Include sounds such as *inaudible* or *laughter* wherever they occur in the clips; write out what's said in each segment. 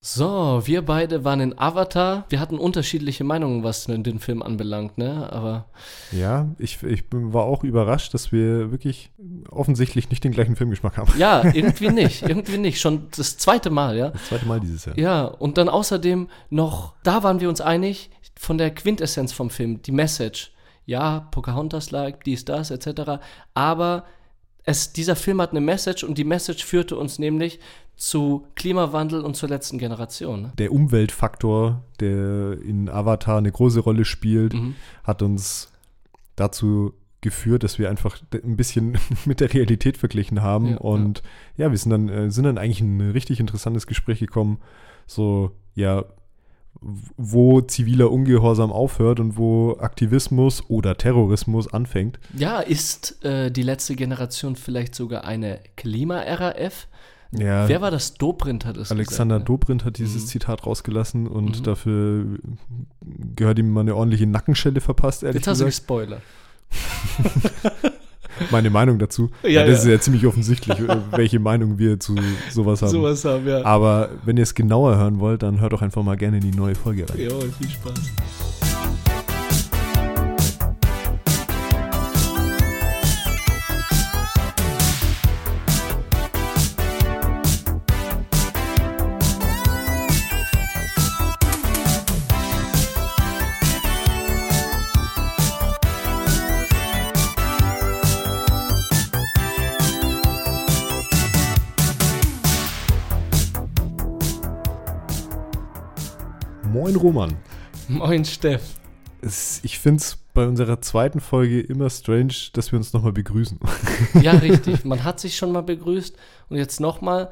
So, wir beide waren in Avatar. Wir hatten unterschiedliche Meinungen, was den Film anbelangt, ne? Aber. Ja, ich, ich war auch überrascht, dass wir wirklich offensichtlich nicht den gleichen Filmgeschmack haben. Ja, *laughs* irgendwie nicht. Irgendwie nicht. Schon das zweite Mal, ja? Das zweite Mal dieses Jahr. Ja, und dann außerdem noch, da waren wir uns einig, von der Quintessenz vom Film, die Message. Ja, Pocahontas-like, dies, das, etc. Aber es, dieser Film hat eine Message und die Message führte uns nämlich zu Klimawandel und zur letzten Generation. Ne? Der Umweltfaktor, der in Avatar eine große Rolle spielt, Mhm. hat uns dazu geführt, dass wir einfach ein bisschen *laughs* mit der Realität verglichen haben. Ja, und ja, wir sind dann, äh, sind dann eigentlich in ein richtig interessantes Gespräch gekommen. So, ja, wo ziviler Ungehorsam aufhört und wo Aktivismus oder Terrorismus anfängt. Ja, ist äh, die letzte Generation vielleicht sogar eine Klima-RAF? Ja, Wer war das? Dobrindt hat es Alexander gesagt. ne? Dobrindt hat dieses Mhm. Zitat rausgelassen und Mhm. dafür gehört ihm mal eine ordentliche Nackenschelle verpasst, ehrlich Jetzt hast du gesagt. *laughs* Meine Meinung dazu. *laughs* Ja, das ja. ist ja ziemlich offensichtlich, äh, welche Meinung wir zu sowas haben. Sowas haben wir. Aber wenn ihr es genauer hören wollt, dann hört doch einfach mal gerne in die neue Folge rein. Jo, viel Spaß. Moin Roman. Moin, Steff. Ich finde es bei unserer zweiten Folge immer strange, dass wir uns nochmal begrüßen. *laughs* Ja, *laughs* richtig. Man hat sich schon mal begrüßt und jetzt nochmal.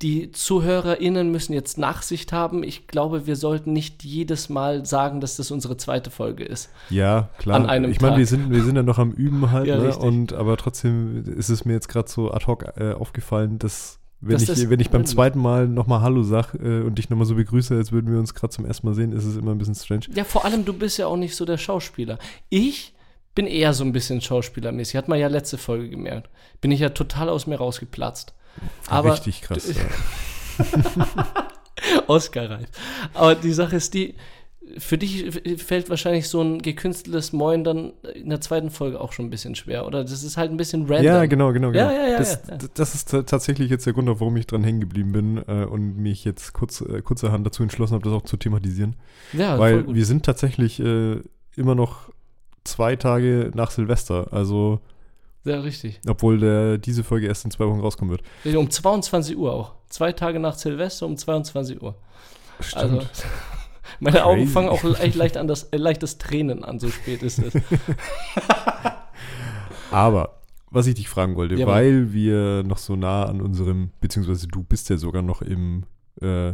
Die ZuhörerInnen müssen jetzt Nachsicht haben. Ich glaube, wir sollten nicht jedes Mal sagen, dass das unsere zweite Folge ist. Ja, klar. An einem ich meine, wir sind, wir sind ja noch am Üben halt, Ja, ne? Und aber trotzdem ist es mir jetzt gerade so ad hoc äh, aufgefallen, dass wenn Dass ich, das wenn ich beim zweiten Mal nochmal Hallo sag äh, und dich nochmal so begrüße, als würden wir uns gerade zum ersten Mal sehen, ist es immer ein bisschen strange. Ja, vor allem, du bist ja auch nicht so der Schauspieler. Ich bin eher so ein bisschen schauspielermäßig. Hat man ja letzte Folge gemerkt. Bin ich ja total aus mir rausgeplatzt. Aber Richtig krass. Ja. *laughs* Oscar-reif. Aber die Sache ist die, für dich fällt wahrscheinlich so ein gekünsteltes Moin dann in der zweiten Folge auch schon ein bisschen schwer, oder? Das ist halt ein bisschen random. Ja, genau, genau, genau. Ja, ja, ja, das, ja, das ist ta- tatsächlich jetzt der Grund, warum ich dran hängen geblieben bin äh, und mich jetzt kurz, äh, kurzerhand dazu entschlossen habe, das auch zu thematisieren. Ja, voll Weil wir sind tatsächlich äh, immer noch zwei Tage nach Silvester. Also, Ja, richtig. obwohl der, diese Folge erst in zwei Wochen rauskommen wird. Um 22 Uhr auch. Zwei Tage nach Silvester um 22 Uhr. Stimmt. Also, *laughs* meine Augen Crazy. fangen auch leicht, leicht an das, äh, leichtes Tränen an, so spät ist es. *laughs* Aber, was ich dich fragen wollte, Jawohl. weil wir noch so nah an unserem, beziehungsweise du bist ja sogar noch im äh,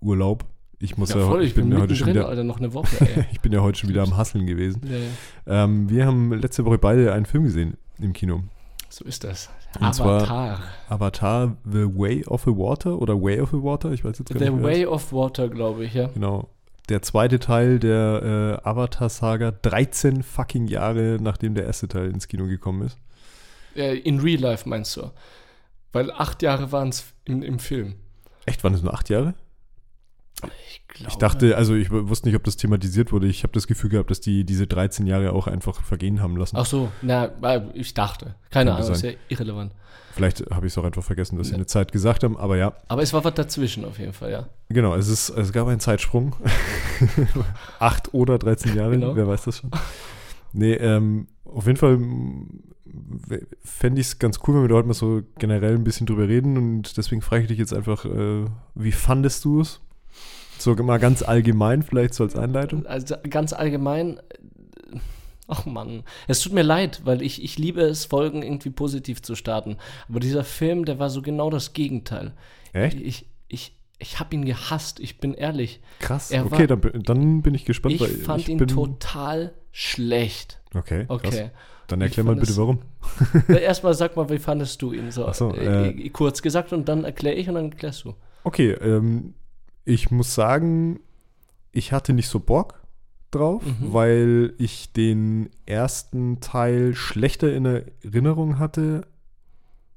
Urlaub. Ich muss ja, voll, ich bin, ja heute schon wieder, Alter, noch eine Woche, *laughs* ey. ich bin ja heute schon wieder am Hasseln gewesen. ja, ja. Ähm, wir haben letzte Woche beide einen Film gesehen im Kino. So ist das. Und Avatar. Avatar The Way of the Water oder Way of the Water, ich weiß jetzt gar The nicht. wie Way of Water, glaube ich, ja. Genau. Der zweite Teil der äh, Avatar-Saga, 13 fucking Jahre nachdem der erste Teil ins Kino gekommen ist. Äh, In Real Life meinst du? Weil acht Jahre waren es im, im Film. Echt, waren es nur acht Jahre? Ich glaube. Ich dachte, also ich wusste nicht, ob das thematisiert wurde. Ich habe das Gefühl gehabt, dass die diese 13 Jahre auch einfach vergehen haben lassen. Ach so, na, weil ich dachte. Keine Könnte Ahnung, ist ja irrelevant. Vielleicht habe ich es auch einfach vergessen, dass sie eine Zeit gesagt haben, aber ja, Aber es war was dazwischen auf jeden Fall, ja. genau, es, ist, es gab einen Zeitsprung. *laughs* Acht oder 13 Jahre, Genau. wer weiß das schon. Nee, ähm, auf jeden Fall fände ich es ganz cool, wenn wir da heute mal so generell ein bisschen drüber reden und deswegen frage ich dich jetzt einfach, äh, wie fandest du es? So mal ganz allgemein, vielleicht so als Einleitung. Also ganz allgemein, ach Mann, es tut mir leid, weil ich, ich liebe es, Folgen irgendwie positiv zu starten. Aber dieser Film, der war so genau das Gegenteil. Echt? Ich, ich, ich habe ihn gehasst, ich bin ehrlich. Krass. Er okay, war- dann, bin- dann bin ich gespannt. Ich weil fand ihn bin, total schlecht. Okay, krass. Okay. Dann Ich erklär mal bitte es- warum. Erstmal sag mal, wie fandest du ihn so? Ach so, äh, äh, kurz gesagt und dann erkläre ich und dann erklärst du. Okay, ähm, ich muss sagen, ich hatte nicht so Bock drauf, Mhm. weil ich den ersten Teil schlechter in Erinnerung hatte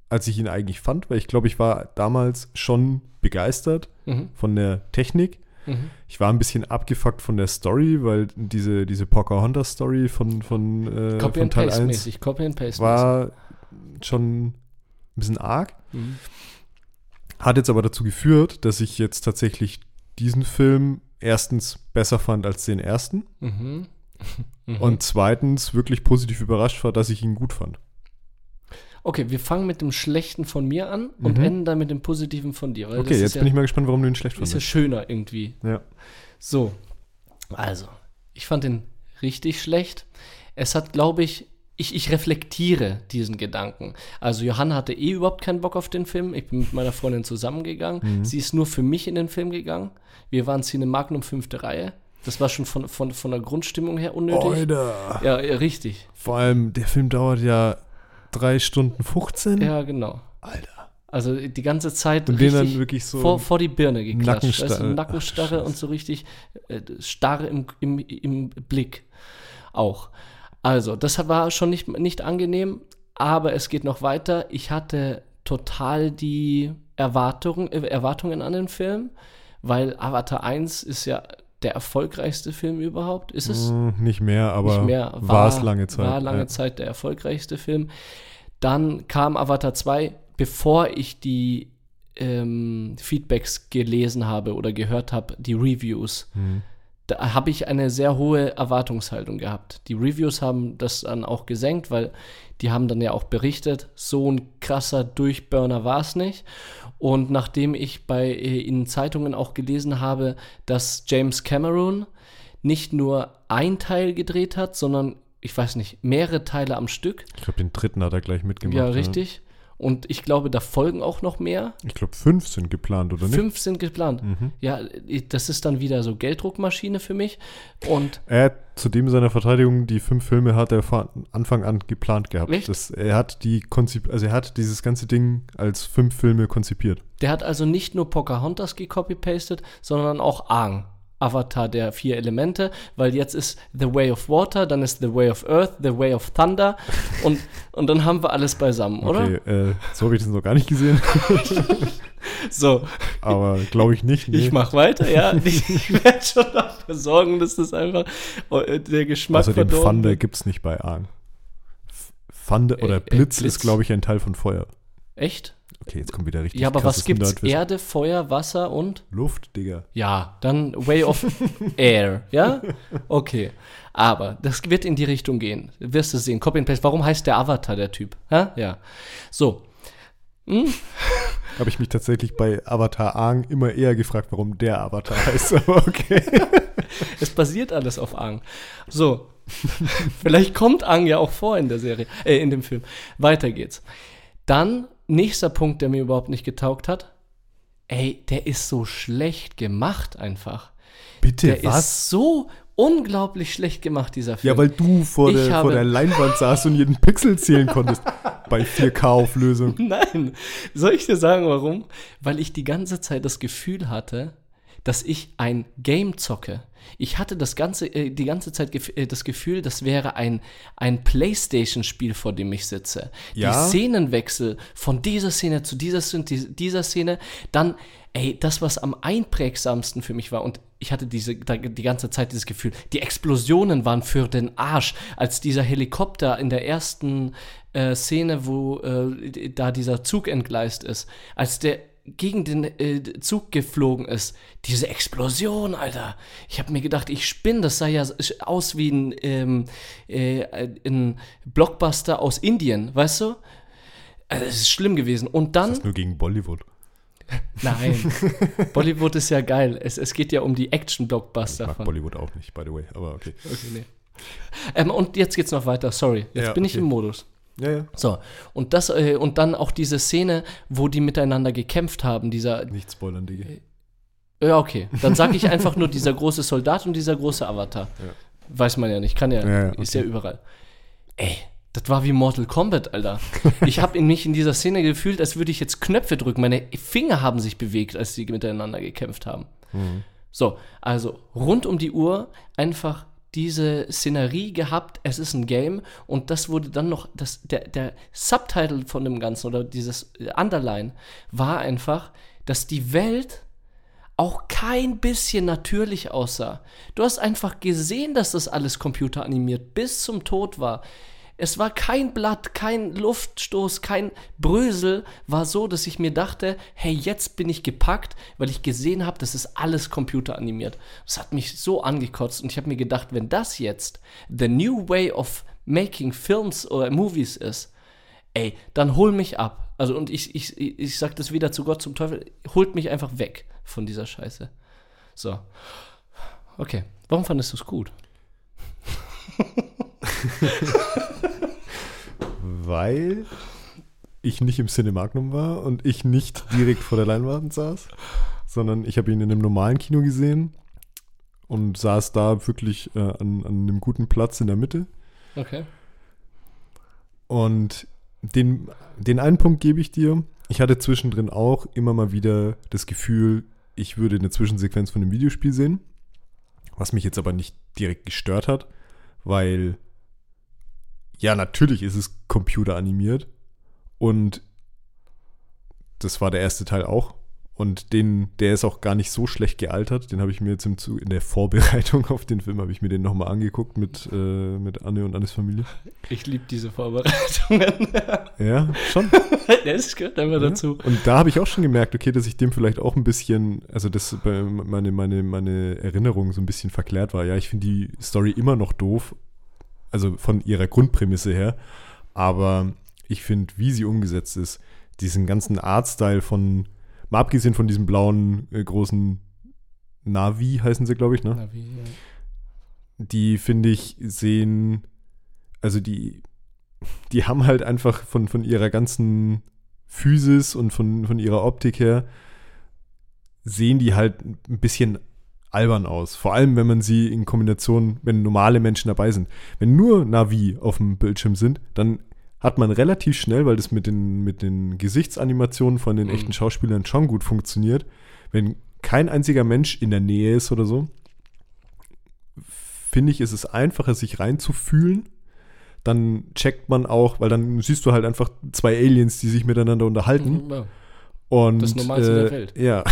als ich ihn eigentlich fand, weil ich glaube, ich war damals schon begeistert Mhm. von der Technik. Mhm. Ich war ein bisschen abgefuckt von der Story, weil diese, diese Pocahontas-Story von, von, äh, Copy von Teil Paste 1 mäßig, Copy and Paste war schon ein bisschen arg. Mhm. Hat jetzt aber dazu geführt, dass ich jetzt tatsächlich diesen Film erstens besser fand als den ersten Mhm. *laughs* Mhm. und zweitens wirklich positiv überrascht war, dass ich ihn gut fand. Okay, wir fangen mit dem Schlechten von mir an und Mhm. enden dann mit dem Positiven von dir. Okay, jetzt ja, bin ich mal gespannt, warum du ihn schlecht ist ja fandest. schöner irgendwie. Ja. So, also, ich fand den richtig schlecht. Es hat, glaube ich, ich, ich reflektiere diesen Gedanken. Also Johanna hatte eh überhaupt keinen Bock auf den Film. Ich bin mit meiner Freundin zusammengegangen. Mhm. Sie ist nur für mich in den Film gegangen. Wir waren Cinemagnum fünfte Reihe. Das war schon von, von, von der Grundstimmung her unnötig. Alter. Ja, ja, richtig. Vor allem, der Film dauert ja drei Stunden 15. Ja, genau. Alter. Also die ganze Zeit Und den dann wirklich so. vor, vor die Birne geklatscht. Nackenstarre. Ach, Nackenstarre Scheiße. und so richtig äh, starr im, im, im Blick auch. Also, das war schon nicht, nicht angenehm, aber es geht noch weiter. Ich hatte total die Erwartung, äh, Erwartungen an den Film, weil Avatar 1 ist ja der erfolgreichste Film überhaupt. Ist es? Hm, nicht mehr, aber nicht mehr. war es lange Zeit. War lange ja. Zeit der erfolgreichste Film. Dann kam Avatar 2, bevor ich die ähm, Feedbacks gelesen habe oder gehört habe, die Reviews. Hm. Da habe ich eine sehr hohe Erwartungshaltung gehabt. Die Reviews haben das dann auch gesenkt, weil die haben dann ja auch berichtet, so ein krasser Durchburner war es nicht. Und nachdem ich bei äh, in Zeitungen auch gelesen habe, dass James Cameron nicht nur ein Teil gedreht hat, sondern ich weiß nicht, mehrere Teile am Stück. Ich glaube, den dritten hat er gleich mitgemacht. ja, richtig. Und ich glaube, da folgen auch noch mehr. Ich glaube, fünf sind geplant, oder nicht? Fünf sind geplant. Mhm. Ja, das ist dann wieder so Gelddruckmaschine für mich. Und Er hat zudem seiner Verteidigung, die fünf Filme hat er von Anfang an geplant gehabt. Echt? Das, er hat die konzip also er hat dieses ganze Ding als fünf Filme konzipiert. der hat also nicht nur Pocahontas gecopy-pastet, sondern auch Aang. Avatar der vier Elemente, weil jetzt ist The Way of Water, dann ist The Way of Earth, The Way of Thunder *laughs* und, und dann haben wir alles beisammen, oder? Okay, äh, so habe ich das noch gar nicht gesehen, *laughs* So, aber glaube ich nicht. Nee. ich mach weiter, ja. *laughs* Ich, ich werde schon dafür sorgen, dass das einfach äh, der Geschmack Außerdem verdorben Thunder wird. gibt es nicht bei. F- Thunder oder Äh, äh, Blitz, Blitz. ist, glaube ich, ein Teil von Feuer. Echt? Okay, jetzt kommt wieder richtig Ja, aber was gibt's? Nerdwissen. Erde, Feuer, Wasser und? Luft, Digga. Ja, dann Way of *laughs* Air, ja? Okay. Aber das wird in die Richtung gehen. Wirst du sehen. Copy and Paste. Warum heißt der Avatar der Typ? Hä? Ja. So. Hm? *laughs* Habe ich mich tatsächlich bei Avatar Aang immer eher gefragt, warum der Avatar heißt. Aber okay. *laughs* Es basiert alles auf Aang. So. Vielleicht kommt Aang ja auch vor in der Serie, äh, in dem Film. Weiter geht's. Dann, nächster Punkt, der mir überhaupt nicht getaugt hat. Ey, der ist so schlecht gemacht einfach. Bitte, Der was? ist so unglaublich schlecht gemacht, dieser Film. Ja, weil du vor der, vor der Leinwand saßt und jeden Pixel zählen konntest *laughs* bei 4K-Auflösung. Nein. Soll ich dir sagen, warum? Weil ich die ganze Zeit das Gefühl hatte, dass ich ein Game zocke. Ich hatte das ganze, äh, die ganze Zeit gef äh, das Gefühl, das wäre ein, ein Playstation-Spiel, vor dem ich sitze. Ja. Die Szenenwechsel von dieser Szene zu dieser dieser Szene, dann, ey, das, was am einprägsamsten für mich war, und ich hatte diese, die ganze Zeit dieses Gefühl, die Explosionen waren für den Arsch, als dieser Helikopter in der ersten äh, Szene, wo äh, da dieser Zug entgleist ist, als der gegen den äh, Zug geflogen ist, diese Explosion, Alter. Ich habe mir gedacht, ich spinne, das sah ja aus wie ein, ähm, äh, ein Blockbuster aus Indien, weißt du? Also, es ist schlimm gewesen. Und dann Das ist nur gegen Bollywood. *laughs* Nein. Bollywood ist ja geil. Es, es geht ja um die Ich Action-Blockbuster mag von. Bollywood auch nicht, by the way, aber okay. Okay, nee. ähm, und jetzt geht's noch weiter. Sorry. Jetzt Ja, bin ich okay. im Modus. Ja, ja. So. Und das, äh, und dann auch diese Szene, wo die miteinander gekämpft haben, dieser. Nicht spoilern, Digga. Ja, okay. Dann sage ich einfach nur dieser große Soldat und dieser große Avatar. Ja. Weiß man ja nicht. Kann ja, Ja, ja, ist okay. ja überall. Ey, das war wie Mortal Kombat, Alter. Ich habe mich in dieser Szene gefühlt, als würde ich jetzt Knöpfe drücken. Meine Finger haben sich bewegt, als sie miteinander gekämpft haben. Mhm. So, also rund um die Uhr einfach diese Szenerie gehabt, es ist ein Game und das wurde dann noch, das, der, der Subtitle von dem Ganzen oder dieses Underline war einfach, dass die Welt auch kein bisschen natürlich aussah. Du hast einfach gesehen, dass das alles computeranimiert bis zum Tod war. Es war kein Blatt, kein Luftstoß, kein Brösel. War so, dass ich mir dachte, hey, jetzt bin ich gepackt, weil ich gesehen habe, das ist alles computeranimiert. Das hat mich so angekotzt und ich habe mir gedacht, wenn das jetzt the new way of making films oder movies ist, ey, dann hol mich ab. Also und ich, ich, ich sag das wieder zu Gott zum Teufel, holt mich einfach weg von dieser Scheiße. So. Okay. Warum fandest du es gut? *laughs* *laughs* Weil ich nicht im Cinemagnum war und ich nicht direkt vor der Leinwand saß, sondern ich habe ihn in einem normalen Kino gesehen und saß da wirklich äh, an, an einem guten Platz in der Mitte. Okay. Und den, den einen Punkt gebe ich dir. Ich hatte zwischendrin auch immer mal wieder das Gefühl, ich würde eine Zwischensequenz von einem Videospiel sehen, was mich jetzt aber nicht direkt gestört hat, weil ja, natürlich ist es computeranimiert und das war der erste Teil auch. Und den, der ist auch gar nicht so schlecht gealtert. Den habe ich mir jetzt im Zug, in der Vorbereitung *laughs* auf den Film, habe ich mir den nochmal angeguckt mit, äh, mit Anne und Annes Familie. Ich liebe diese Vorbereitungen. *laughs* ja, schon. das gehört einfach ja. dazu. Und da habe ich auch schon gemerkt, okay, dass ich dem vielleicht auch ein bisschen, also dass meine, meine, meine Erinnerung so ein bisschen verklärt war. Ja, ich finde die Story immer noch doof, also von ihrer Grundprämisse her. Aber ich finde, wie sie umgesetzt ist, diesen ganzen Artstyle von, mal abgesehen von diesem blauen äh, großen Navi heißen sie, glaube ich, ne? Navi, ja. Die finde ich sehen, also die, die haben halt einfach von, von ihrer ganzen Physis und von, von ihrer Optik her, sehen die halt ein bisschen albern aus. Vor allem, wenn man sie in Kombination, wenn normale Menschen dabei sind. Wenn nur Navi auf dem Bildschirm sind, dann hat man relativ schnell, weil das mit den, mit den Gesichtsanimationen von den mhm. echten Schauspielern schon gut funktioniert, wenn kein einziger Mensch in der Nähe ist oder so, finde ich, ist es einfacher, sich reinzufühlen. Dann checkt man auch, weil dann siehst du halt einfach zwei Aliens, die sich miteinander unterhalten. Mhm, ja. Und, das Normalste äh, der Welt. Ja,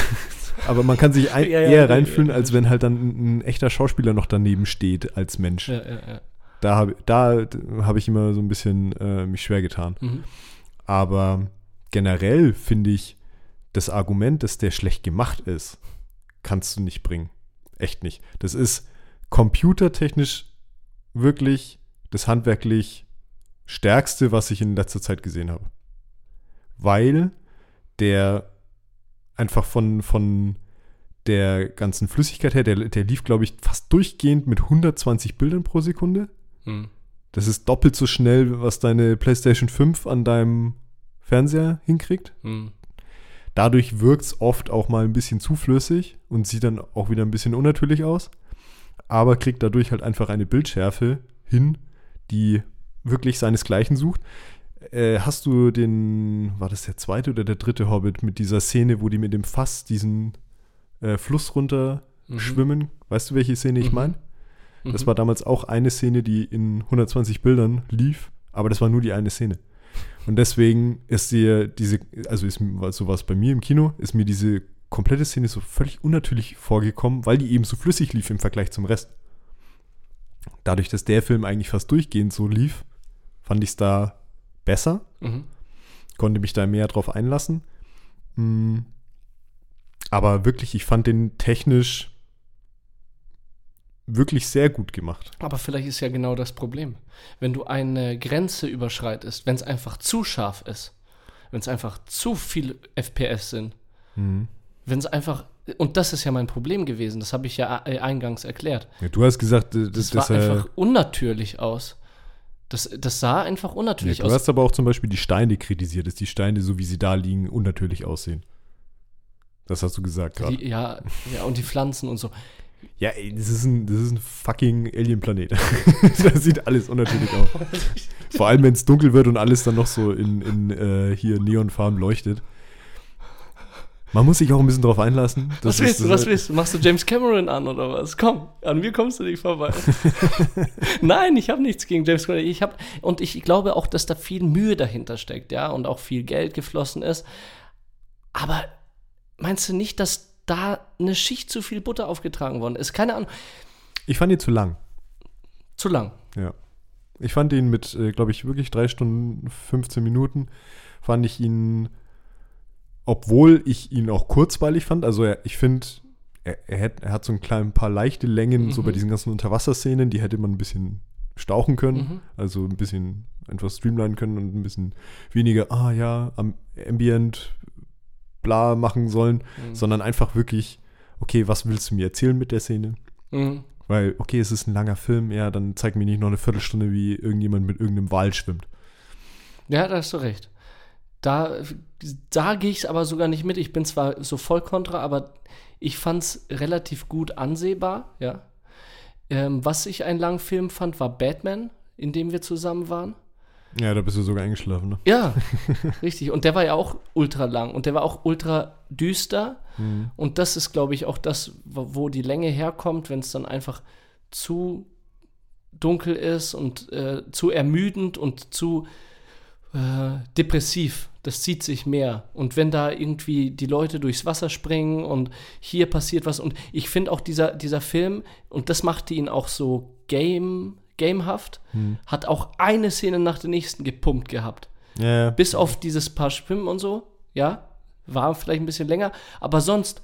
aber man kann sich ein, ja, ja, eher reinfühlen, als wenn halt dann ein, ein, echter Schauspieler noch daneben steht als Mensch. Da habe da hab ich immer so ein bisschen äh, mich schwer getan. Mhm. Aber generell finde ich, das Argument, dass der schlecht gemacht ist, kannst du nicht bringen. Echt nicht. Das ist computertechnisch wirklich das handwerklich stärkste, was ich in letzter Zeit gesehen habe. Weil der einfach von, von der ganzen Flüssigkeit her, der, der lief, glaube ich, fast durchgehend mit 120 Bildern pro Sekunde. Hm. Das ist doppelt so schnell, was deine PlayStation 5 an deinem Fernseher hinkriegt. Hm. Dadurch wirkt es oft auch mal ein bisschen zu flüssig und sieht dann auch wieder ein bisschen unnatürlich aus. Aber kriegt dadurch halt einfach eine Bildschärfe hin, die wirklich seinesgleichen sucht. Äh, hast du den, war das der zweite oder der dritte Hobbit mit dieser Szene, wo die mit dem Fass diesen äh, Fluss runter mhm. schwimmen? Weißt du, welche Szene ich mhm. meine? Das mhm. war damals auch eine Szene, die in 120 Bildern lief, aber das war nur die eine Szene. Und deswegen ist dir diese, also ist sowas bei mir im Kino, ist mir diese komplette Szene so völlig unnatürlich vorgekommen, weil die eben so flüssig lief im Vergleich zum Rest. Dadurch, dass der Film eigentlich fast durchgehend so lief, fand ich es da besser. Mhm. Konnte mich da mehr drauf einlassen. Mhm. Aber wirklich, ich fand den technisch wirklich sehr gut gemacht. Aber vielleicht ist ja genau das Problem. Wenn du eine Grenze überschreitest, wenn es einfach zu scharf ist, wenn es einfach zu viel FPS sind, mhm. wenn es einfach und das ist ja mein Problem gewesen. Das habe ich ja eingangs erklärt. Ja, du hast gesagt, das, das, das war einfach unnatürlich aus. Das, das sah einfach unnatürlich ja, du aus. Du hast aber auch zum Beispiel die Steine kritisiert, dass die Steine, so wie sie da liegen, unnatürlich aussehen. Das hast du gesagt gerade. Ja, ja, und die Pflanzen und so. Ja, ey, das ist ein, das ist ein fucking Alien-Planet. *laughs* da sieht alles unnatürlich aus. *laughs* Vor allem, wenn es dunkel wird und alles dann noch so in, in äh, hier neonfarben leuchtet. Man muss sich auch ein bisschen drauf einlassen. was willst du, was willst du? Machst du James Cameron an oder was? Komm, an mir kommst du nicht vorbei. *laughs* Nein, ich habe nichts gegen James Cameron. Ich hab, und ich glaube auch, dass da viel Mühe dahinter steckt, ja, und auch viel Geld geflossen ist. Aber meinst du nicht, dass da eine Schicht zu viel Butter aufgetragen worden ist? Keine Ahnung. Ich fand ihn zu lang. Zu lang. Ja. Ich fand ihn mit, äh, glaube ich, wirklich drei Stunden, 15 Minuten, fand ich ihn, obwohl ich ihn auch kurzweilig fand, also er, ich finde, er, er, hat, er hat so ein klein paar leichte Längen, Mhm. so bei diesen ganzen Unterwasserszenen, die hätte man ein bisschen stauchen können, Mhm. also ein bisschen einfach streamlinen können und ein bisschen weniger, ah ja, am Ambient, bla machen sollen, Mhm. sondern einfach wirklich, okay, was willst du mir erzählen mit der Szene? Mhm. Weil, okay, es ist ein langer Film, ja, dann zeig mir nicht noch eine Viertelstunde, wie irgendjemand mit irgendeinem Wal schwimmt. Ja, da hast du recht. Da, da gehe ich aber sogar nicht mit. Ich bin zwar so voll kontra, aber ich fand es relativ gut ansehbar, ja. Ähm, was ich einen langen Film fand, war Batman, in dem wir zusammen waren. Ja, da bist du sogar eingeschlafen, ne? Ja, *laughs* richtig. Und der war ja auch ultra lang und der war auch ultra düster. Mhm. Und das ist, glaube ich, auch das, wo die Länge herkommt, wenn es dann einfach zu dunkel ist und äh, zu ermüdend und zu äh, depressiv. Das zieht sich mehr. Und wenn da irgendwie die Leute durchs Wasser springen und hier passiert was. Und ich finde auch dieser, dieser Film, und das machte ihn auch so game, gamehaft, Mhm. hat auch eine Szene nach der nächsten gepumpt gehabt. Ja. Bis auf dieses paar Schwimmen und so, ja, war vielleicht ein bisschen länger, aber sonst,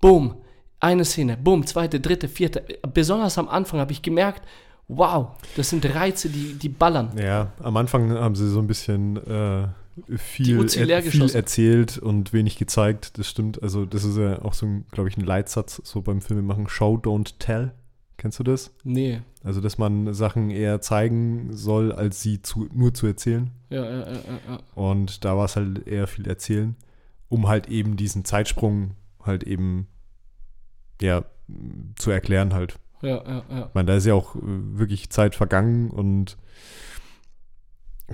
boom, eine Szene, boom, zweite, dritte, vierte. Besonders am Anfang habe ich gemerkt, wow, das sind Reize, die, die ballern. ja, am Anfang haben sie so ein bisschen äh, viel, er, viel erzählt und wenig gezeigt. Das stimmt. Also, das ist ja auch so, glaube ich, ein Leitsatz so beim Filmemachen. Show, don't tell. Kennst du das? Nee, Also, dass man Sachen eher zeigen soll, als sie zu, nur zu erzählen. ja, ja, ja, ja. Und da war es halt eher viel erzählen, um halt eben diesen Zeitsprung halt eben, ja, zu erklären halt. Ja, ja, ja. Ich meine, da ist ja auch äh, wirklich Zeit vergangen und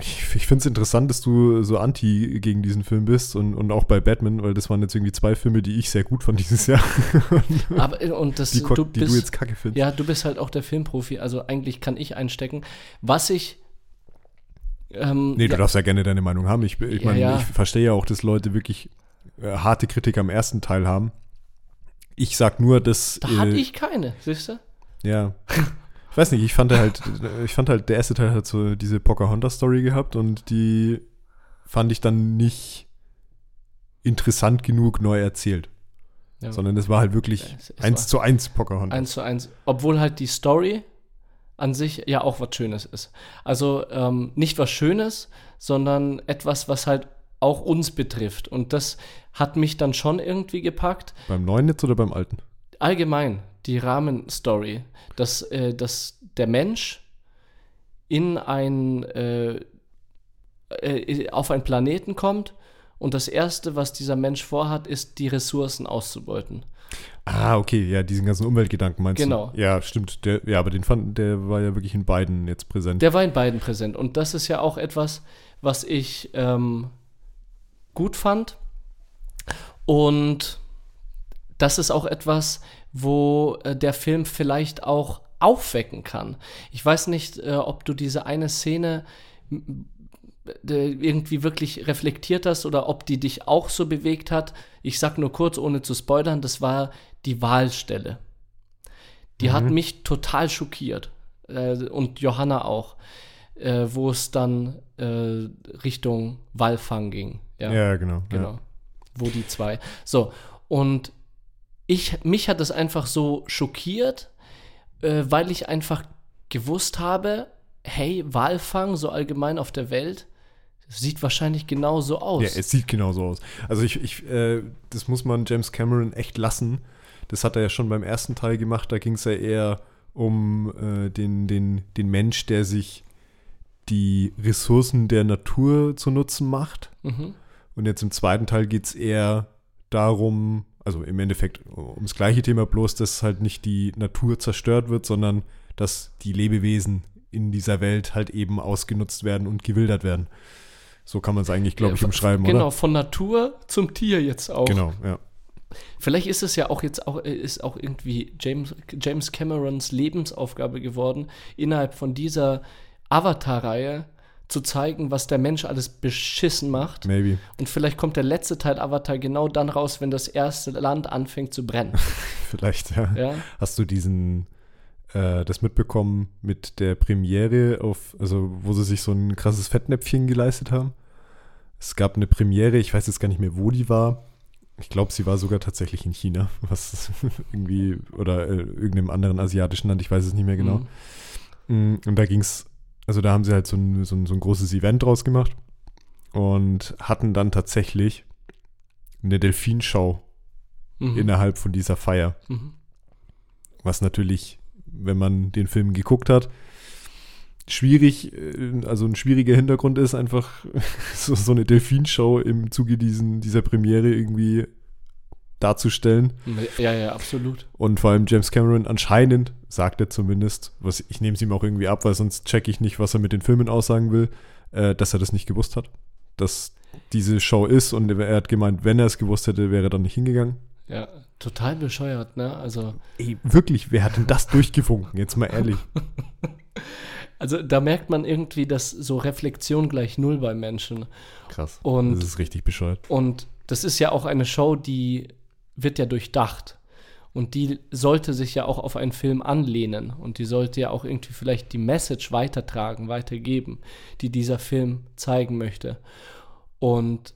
ich, ich finde es interessant, dass du so anti gegen diesen Film bist und, und auch bei Batman, weil das waren jetzt irgendwie zwei Filme, die ich sehr gut fand dieses Jahr. *laughs* Aber, äh, und das, die, du die bist, du jetzt kacke findest. ja, du bist halt auch der Filmprofi, also eigentlich kann ich einstecken. Was ich, ähm, Nee, du ja, darfst ja gerne deine Meinung haben. Ich, ich Ja, meine, ja. ich verstehe ja auch, dass Leute wirklich äh, harte Kritik am ersten Teil haben. Ich sag nur, dass. da hatte äh, ich keine, siehst du? Ja. Ich weiß nicht, ich fand halt, ich fand halt, der erste Teil hat so diese Pocahontas-Story gehabt und die fand ich dann nicht interessant genug neu erzählt. Ja. Sondern es war halt wirklich eins zu eins Pocahontas. Eins zu eins. Obwohl halt die Story an sich ja auch was Schönes ist. Also ähm, nicht was Schönes, sondern etwas, was halt auch uns betrifft. Und das hat mich dann schon irgendwie gepackt. Beim neuen jetzt oder beim alten? Allgemein die Rahmenstory, dass, äh, dass der Mensch in ein äh, äh, auf einen Planeten kommt und das erste, was dieser Mensch vorhat, ist die Ressourcen auszubeuten. Ah, okay, ja, diesen ganzen Umweltgedanken meinst Genau. du? Ja, stimmt. Der, ja, aber den fand, der war ja wirklich in beiden jetzt präsent. Der war in beiden präsent. Und das ist ja auch etwas, was ich ähm, gut fand. Und das ist auch etwas, wo äh, der Film vielleicht auch aufwecken kann. Ich weiß nicht, äh, ob du diese eine Szene irgendwie wirklich reflektiert hast oder ob die dich auch so bewegt hat. Ich sag nur kurz, ohne zu spoilern, das war die Wahlstelle. Die hat mich total schockiert. Äh, und Johanna auch. Äh, wo es dann äh, Richtung Walfang ging. Ja, ja, genau. genau. Ja. Wo die zwei. So, und ich, mich hat es einfach so schockiert, äh, weil ich einfach gewusst habe, hey, Walfang so allgemein auf der Welt sieht wahrscheinlich genau so aus. Ja, es sieht genauso aus. Also ich, ich äh, das muss man James Cameron echt lassen. Das hat er ja schon beim ersten Teil gemacht. Da ging es ja eher um äh, den, den, den Mensch, der sich die Ressourcen der Natur zu Nutzen macht. mhm. Und jetzt im zweiten Teil geht es eher darum, also im Endeffekt ums gleiche Thema, bloß dass halt nicht die Natur zerstört wird, sondern dass die Lebewesen in dieser Welt halt eben ausgenutzt werden und gewildert werden. So kann man es eigentlich, glaube ich, umschreiben, Genau, oder? von Natur zum Tier jetzt auch. Genau, ja. Vielleicht ist es ja auch jetzt auch, äh, ist auch irgendwie James, James Camerons Lebensaufgabe geworden, innerhalb von dieser Avatar-Reihe zu zeigen, was der Mensch alles beschissen macht. Maybe. Und vielleicht kommt der letzte Teil Avatar genau dann raus, wenn das erste Land anfängt zu brennen. *laughs* Vielleicht, ja. Ja? Hast du diesen, äh, das mitbekommen mit der Premiere auf, also wo sie sich so ein krasses Fettnäpfchen geleistet haben? Es gab eine Premiere, ich weiß jetzt gar nicht mehr, wo die war. Ich glaube, sie war sogar tatsächlich in China, *laughs* was *laughs* irgendwie, oder äh, irgendeinem anderen asiatischen Land, ich weiß es nicht mehr genau. Mhm. Mm, Und da ging es, also da haben sie halt so ein, so, ein, so ein großes Event draus gemacht und hatten dann tatsächlich eine Delfinschau Mhm. innerhalb von dieser Feier. Mhm. Was natürlich, wenn man den Film geguckt hat, schwierig, äh, also ein schwieriger Hintergrund ist, einfach *laughs* so, so eine Delfinshow im Zuge diesen, dieser Premiere irgendwie darzustellen. Ja, ja, absolut. Und vor allem James Cameron anscheinend, sagt er zumindest, was ich nehme es ihm auch irgendwie ab, weil sonst checke ich nicht, was er mit den Filmen aussagen will, äh, dass er das nicht gewusst hat. Dass diese Show ist und er hat gemeint, wenn er es gewusst hätte, wäre er dann nicht hingegangen. Ja, total bescheuert, ne? Also, Ey, wirklich, wer hat denn das durchgewunken? Jetzt mal ehrlich. *laughs* also da merkt man irgendwie, dass so Reflexion gleich null bei Menschen. Krass. Und- das ist richtig bescheuert. Und das ist ja auch eine Show, die wird ja durchdacht. Und die sollte sich ja auch auf einen Film anlehnen. Und die sollte ja auch irgendwie vielleicht die Message weitertragen, weitergeben, die dieser Film zeigen möchte. Und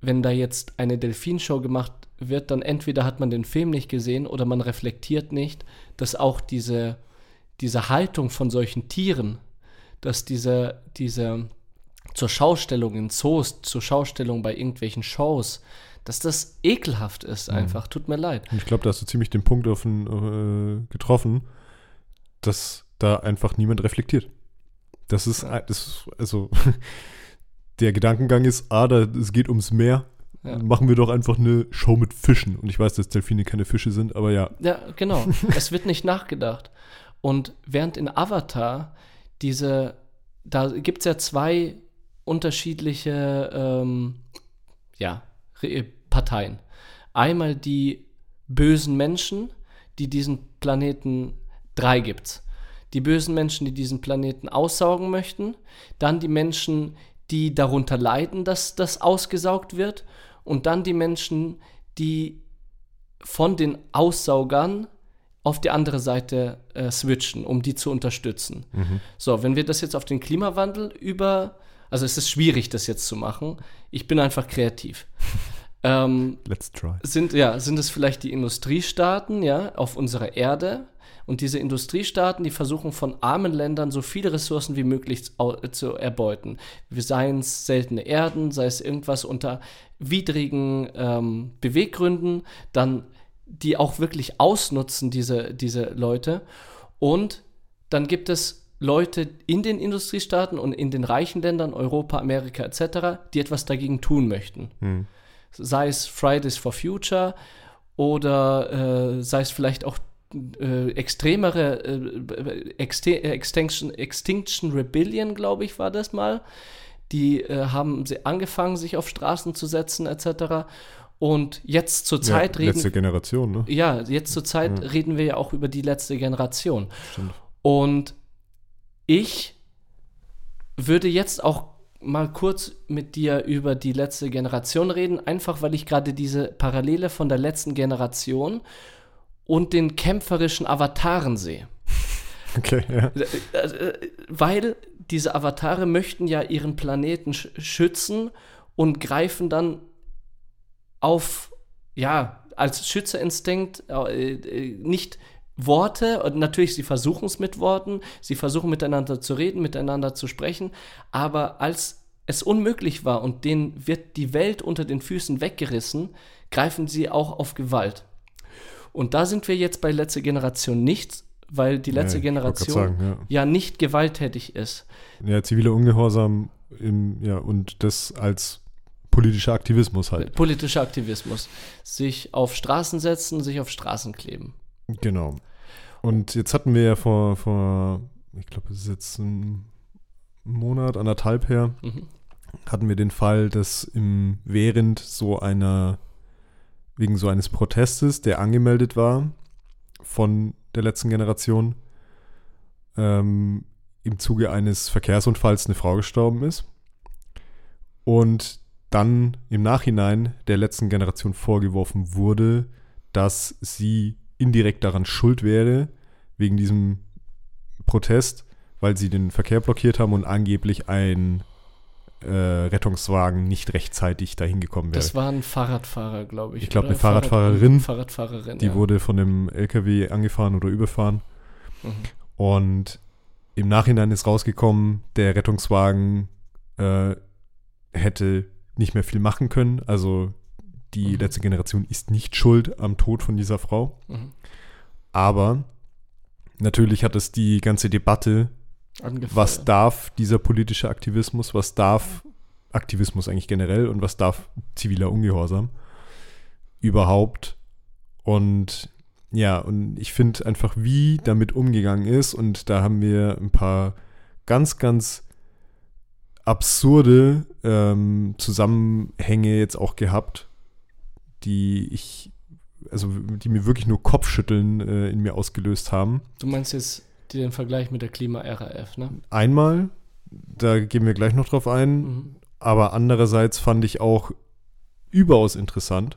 wenn da jetzt eine Delfinshow gemacht wird, dann entweder hat man den Film nicht gesehen oder man reflektiert nicht, dass auch diese, diese Haltung von solchen Tieren, dass diese, diese zur Schaustellung in Zoos, zur Schaustellung bei irgendwelchen Shows, dass das ekelhaft ist einfach. Tut mir leid. Ich glaube, da hast du ziemlich den Punkt auf den, äh, getroffen, dass da einfach niemand reflektiert. Das ist, Ja. das, also, *laughs* der Gedankengang ist, ah, da, es geht ums Meer. Ja. Machen wir doch einfach eine Show mit Fischen. Und ich weiß, dass Delfine keine Fische sind, aber ja. Ja, genau. *laughs* es wird nicht nachgedacht. Und während in Avatar diese, da gibt es ja zwei unterschiedliche ähm, ja, Re- Parteien. Einmal die bösen Menschen, die diesen Planeten, drei gibt's. Die bösen Menschen, die diesen Planeten aussaugen möchten, dann die Menschen, die darunter leiden, dass das ausgesaugt wird, und dann die Menschen, die von den Aussaugern auf die andere Seite äh, switchen, um die zu unterstützen. So, wenn wir das jetzt auf den Klimawandel über, also es ist schwierig, das jetzt zu machen. Ich bin einfach kreativ. Ähm, Let's try. sind, ja, sind es vielleicht die Industriestaaten, ja, auf unserer Erde? Und diese Industriestaaten, die versuchen von armen Ländern so viele Ressourcen wie möglich zu erbeuten. Seien es seltene Erden, sei es irgendwas unter widrigen ähm, Beweggründen, dann die auch wirklich ausnutzen, diese, diese Leute. Und dann gibt es Leute in den Industriestaaten und in den reichen Ländern, Europa, Amerika etc., die etwas dagegen tun möchten Hm. Sei es Fridays for Future oder äh, sei es vielleicht auch äh, extremere äh, Exte Extinction, Extinction Rebellion, glaube ich, war das mal. Die äh, haben sie angefangen, sich auf Straßen zu setzen, etc. Und jetzt zur Zeit ja, reden Letzte Generation, ne? ja, jetzt zur Zeit Ja. reden wir ja auch über die letzte Generation. Stimmt. Und ich würde jetzt auch mal kurz mit dir über die letzte Generation reden, einfach weil ich gerade diese Parallele von der letzten Generation und den kämpferischen Avataren sehe. *laughs* Okay, ja. Äh, Weil diese Avatare möchten ja ihren Planeten sch schützen und greifen dann auf, ja, als Schützerinstinkt äh, äh, nicht Worte, und natürlich, sie versuchen es mit Worten, sie versuchen miteinander zu reden, miteinander zu sprechen, aber als es unmöglich war und denen wird die Welt unter den Füßen weggerissen, greifen sie auch auf Gewalt. Und da sind wir jetzt bei letzte Generation nicht, weil die letzte Ja, Generation Sagen, ja nicht gewalttätig ist. ja. ja, ziviler Ungehorsam im, ja, und das als politischer Aktivismus halt. Politischer Aktivismus. Sich auf Straßen setzen, sich auf Straßen kleben. Genau. Und jetzt hatten wir ja vor, vor ich glaube, es ist jetzt ein Monat, anderthalb her, Mhm. hatten wir den Fall, dass im, während so einer wegen so eines Protestes, der angemeldet war von der letzten Generation, ähm, im Zuge eines Verkehrsunfalls eine Frau gestorben ist. Und dann im Nachhinein der letzten Generation vorgeworfen wurde, dass sie indirekt daran schuld wäre, wegen diesem Protest, weil sie den Verkehr blockiert haben und angeblich ein äh, Rettungswagen nicht rechtzeitig dahin gekommen wäre. Das war ein Fahrradfahrer, glaube ich. Ich glaube, eine Fahrradfahrerin. Fahrradfahrerin, Die ja. wurde von einem LKW angefahren oder überfahren. Mhm. Und im Nachhinein ist rausgekommen, der Rettungswagen äh, hätte nicht mehr viel machen können. Also die Mhm. letzte Generation ist nicht schuld am Tod von dieser Frau. Mhm. Aber natürlich hat es die ganze Debatte, Angefeuert. was darf dieser politische Aktivismus, was darf Aktivismus eigentlich generell und was darf ziviler Ungehorsam überhaupt. Und ja, und ich finde einfach, wie damit umgegangen ist, und da haben wir ein paar ganz, ganz absurde ähm, Zusammenhänge jetzt auch gehabt, die ich, also die mir wirklich nur Kopfschütteln äh, in mir ausgelöst haben. Du meinst jetzt den Vergleich mit der Klima-RAF, ne? Einmal, da gehen wir gleich noch drauf ein, Mhm. aber andererseits fand ich auch überaus interessant,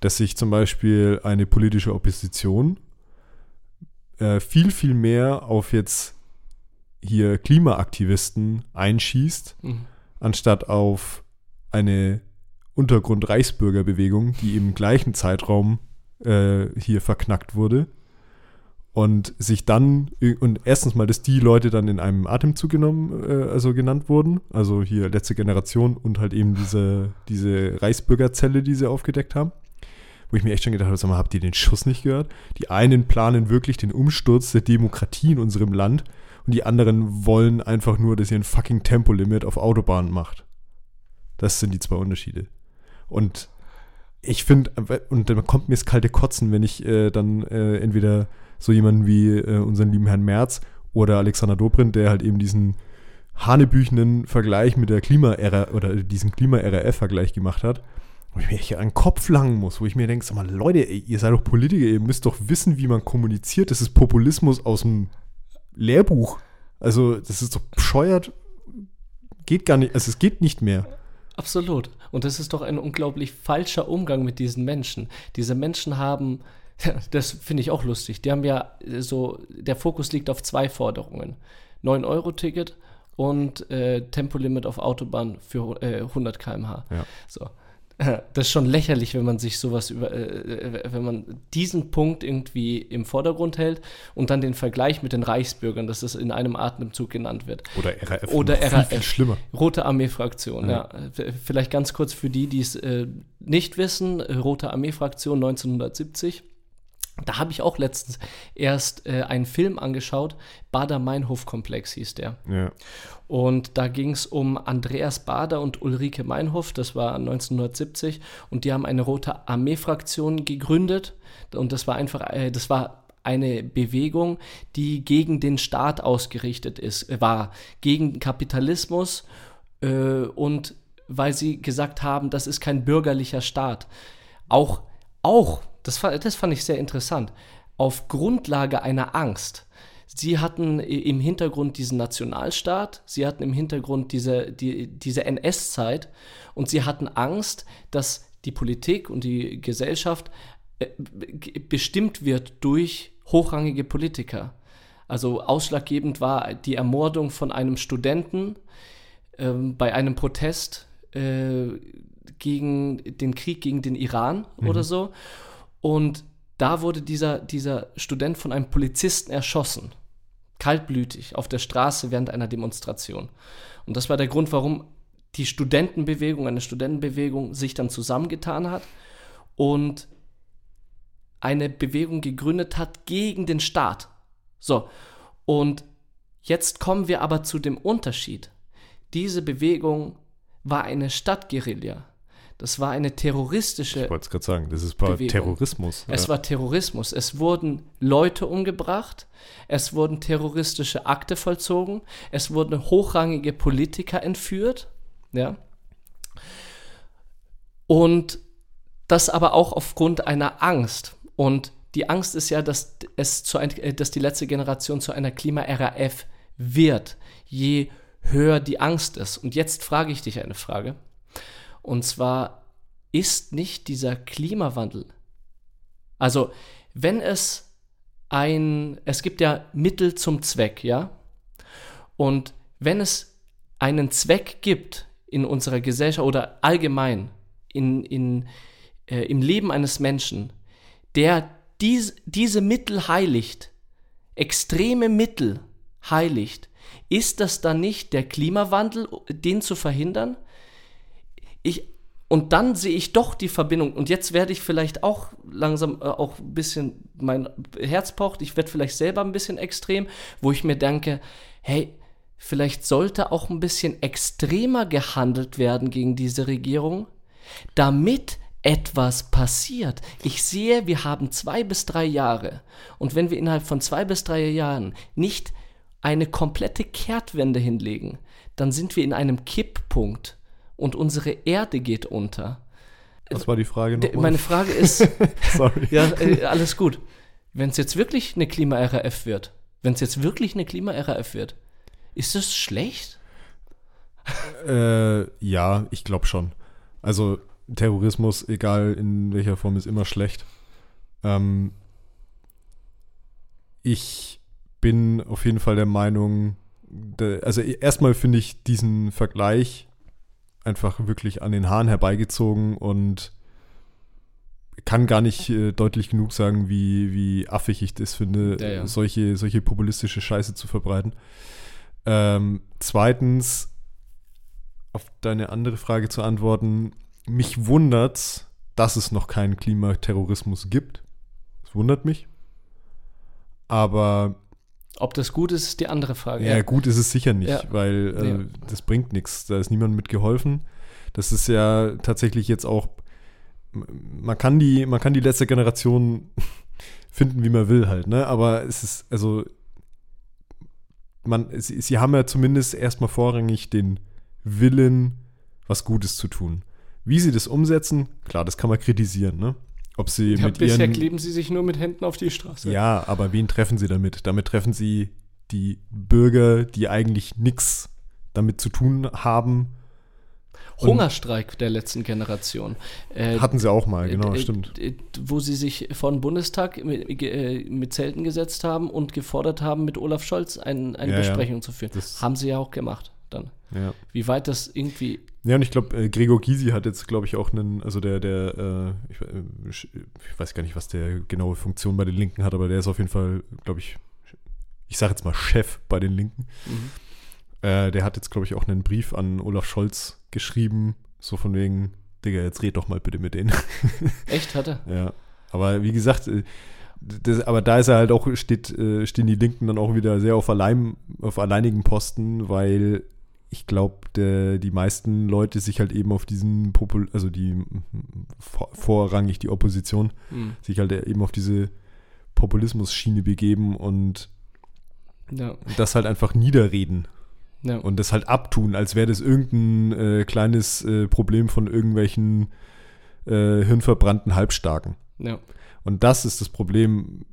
dass sich zum Beispiel eine politische Opposition äh, viel, viel mehr auf jetzt hier Klimaaktivisten einschießt, Mhm. anstatt auf eine Untergrund-Reichsbürgerbewegung, die im gleichen Zeitraum äh, hier verknackt wurde. Und sich dann, und erstens mal, dass die Leute dann in einem Atemzug genommen, äh, also genannt wurden, also hier letzte Generation und halt eben diese, diese Reichsbürgerzelle, die sie aufgedeckt haben. Wo ich mir echt schon gedacht habe, sag mal, habt ihr den Schuss nicht gehört? Die einen planen wirklich den Umsturz der Demokratie in unserem Land und die anderen wollen einfach nur, dass ihr ein fucking Tempolimit auf Autobahnen macht. Das sind die zwei Unterschiede. Und ich finde, und dann kommt mir das kalte Kotzen, wenn ich äh, dann äh, entweder so jemanden wie äh, unseren lieben Herrn Merz oder Alexander Dobrindt, der halt eben diesen hanebüchenden Vergleich mit der Klima-RA oder diesen Klima-RAF-Vergleich gemacht hat, wo ich mir echt an den Kopf langen muss, wo ich mir denke, sag mal, Leute, ey, ihr seid doch Politiker, ihr müsst doch wissen, wie man kommuniziert. Das ist Populismus aus dem Lehrbuch. Also, das ist doch bescheuert. Geht gar nicht, also es geht nicht mehr. Absolut. Und das ist doch ein unglaublich falscher Umgang mit diesen Menschen. Diese Menschen haben, *laughs* das finde ich auch lustig, die haben ja äh, so, der Fokus liegt auf zwei Forderungen. 9-Euro-Ticket und äh, Tempolimit auf Autobahn für äh, 100 km/h. Ja. So. *laughs* Das ist schon lächerlich, wenn man sich sowas über, äh, wenn man diesen Punkt irgendwie im Vordergrund hält und dann den Vergleich mit den Reichsbürgern, dass das in einem Atemzug genannt wird. Oder RAF. Oder RAF. Viel, viel schlimmer. Rote Armee-Fraktion, ja. Ja. Äh, Vielleicht ganz kurz für die, die es äh, nicht wissen. äh, Rote Armee-Fraktion 1970. Da habe ich auch letztens erst äh, einen Film angeschaut. Bader-Meinhof-Komplex hieß der. Ja. Und da ging es um Andreas Bader und Ulrike Meinhof, das war 1970, und die haben eine Rote Armee-Fraktion gegründet. Und das war einfach, äh, das war eine Bewegung, die gegen den Staat ausgerichtet ist, äh, war, gegen Kapitalismus äh, und weil sie gesagt haben, das ist kein bürgerlicher Staat. Auch, auch, das, das fand ich sehr interessant, auf Grundlage einer Angst. Sie hatten im Hintergrund diesen Nationalstaat, sie hatten im Hintergrund diese, die, diese NS-Zeit und sie hatten Angst, dass die Politik und die Gesellschaft äh, bestimmt wird durch hochrangige Politiker. Also ausschlaggebend war die Ermordung von einem Studenten ähm, bei einem Protest äh, gegen den Krieg gegen den Iran oder so. Und da wurde dieser, dieser Student von einem Polizisten erschossen. Kaltblütig auf der Straße während einer Demonstration. Und das war der Grund, warum die Studentenbewegung, eine Studentenbewegung sich dann zusammengetan hat und eine Bewegung gegründet hat gegen den Staat. So, und jetzt kommen wir aber zu dem Unterschied. Diese Bewegung war eine Stadtguerilla. Das war eine terroristische Ich wollte es gerade sagen, das ist Bewegung. Terrorismus. es ja. war Terrorismus. Es wurden Leute umgebracht, es wurden terroristische Akte vollzogen, es wurden hochrangige Politiker entführt, ja. Und das aber auch aufgrund einer Angst. Und die Angst ist ja, dass, es zu ein, äh, dass die letzte Generation zu einer Klima-RAF wird, je höher die Angst ist. Und jetzt frage ich dich eine Frage. Und zwar, ist nicht dieser Klimawandel, also wenn es ein, es gibt ja Mittel zum Zweck, ja? Und wenn es einen Zweck gibt in unserer Gesellschaft oder allgemein in, in, äh, im Leben eines Menschen, der dies, diese Mittel heiligt, extreme Mittel heiligt, ist das dann nicht der Klimawandel, den zu verhindern? Ich, und dann sehe ich doch die Verbindung. Und jetzt werde ich vielleicht auch langsam äh, auch ein bisschen, mein Herz pocht, ich werde vielleicht selber ein bisschen extrem, wo ich mir denke, hey, vielleicht sollte auch ein bisschen extremer gehandelt werden gegen diese Regierung, damit etwas passiert. Ich sehe, wir haben zwei bis drei Jahre. Und wenn wir innerhalb von zwei bis drei Jahren nicht eine komplette Kehrtwende hinlegen, dann sind wir in einem Kipppunkt und unsere Erde geht unter. Was war die Frage noch? Meine Frage ist, *laughs* Sorry. ja, äh, alles gut. Wenn es jetzt wirklich eine Klima-RAF wird, wenn es jetzt wirklich eine Klima-RAF wird, ist das schlecht? Äh, ja, ich glaube schon. Also Terrorismus, egal in welcher Form, ist immer schlecht. Ähm, ich bin auf jeden Fall der Meinung, also erstmal finde ich diesen Vergleich einfach wirklich an den Haaren herbeigezogen und kann gar nicht äh, deutlich genug sagen, wie, wie affig ich das finde, ja, ja. Solche, solche populistische Scheiße zu verbreiten. Ähm, zweitens, auf deine andere Frage zu antworten, mich wundert, dass es noch keinen Klimaterrorismus gibt. Das wundert mich. Aber. Ob das gut ist, ist die andere Frage. Ja, ja. gut ist es sicher nicht, ja. weil äh, ja. das bringt nichts. Da ist niemand mit geholfen. Das ist ja tatsächlich jetzt auch. Man kann die, man kann die letzte Generation *laughs* finden, wie man will halt, ne? Aber es ist, also, man, sie, sie haben ja zumindest erstmal vorrangig den Willen, was Gutes zu tun. Wie sie das umsetzen, klar, das kann man kritisieren, ne? Ob sie ja, mit bisher ihren, kleben sie sich nur mit Händen auf die Straße. Ja, aber wen treffen sie damit? Damit treffen sie die Bürger, die eigentlich nichts damit zu tun haben. Hungerstreik der letzten Generation. Äh, hatten sie auch mal, genau, äh, stimmt. Äh, wo sie sich vor den Bundestag mit, äh, mit, Zelten gesetzt haben und gefordert haben, mit Olaf Scholz ein, eine ja, Besprechung ja. zu führen. Das haben sie ja auch gemacht dann. Ja. Wie weit das irgendwie ja, und ich glaube, äh, Gregor Gysi hat jetzt, glaube ich, auch einen, also der, der, äh, ich, äh, ich, weiß gar nicht, was der genaue Funktion bei den Linken hat, aber der ist auf jeden Fall, glaube ich, ich sage jetzt mal Chef bei den Linken. Mhm. Äh, der hat jetzt, glaube ich, auch einen Brief an Olaf Scholz geschrieben, so von wegen, Digga, jetzt red doch mal bitte mit denen. *laughs* Echt, hat er? Ja. Aber wie gesagt, das, aber da ist er halt auch, steht, stehen die Linken dann auch wieder sehr auf, allein, auf alleinigen Posten, weil ich glaube, die meisten Leute sich halt eben auf diesen Popul also die vor, vorrangig die Opposition, mhm. sich halt eben auf diese Populismus-Schiene begeben und ja. das halt einfach niederreden. Ja. Und das halt abtun, als wäre das irgendein äh, kleines äh, Problem von irgendwelchen äh, hirnverbrannten Halbstarken. Ja. Und das ist das Problem,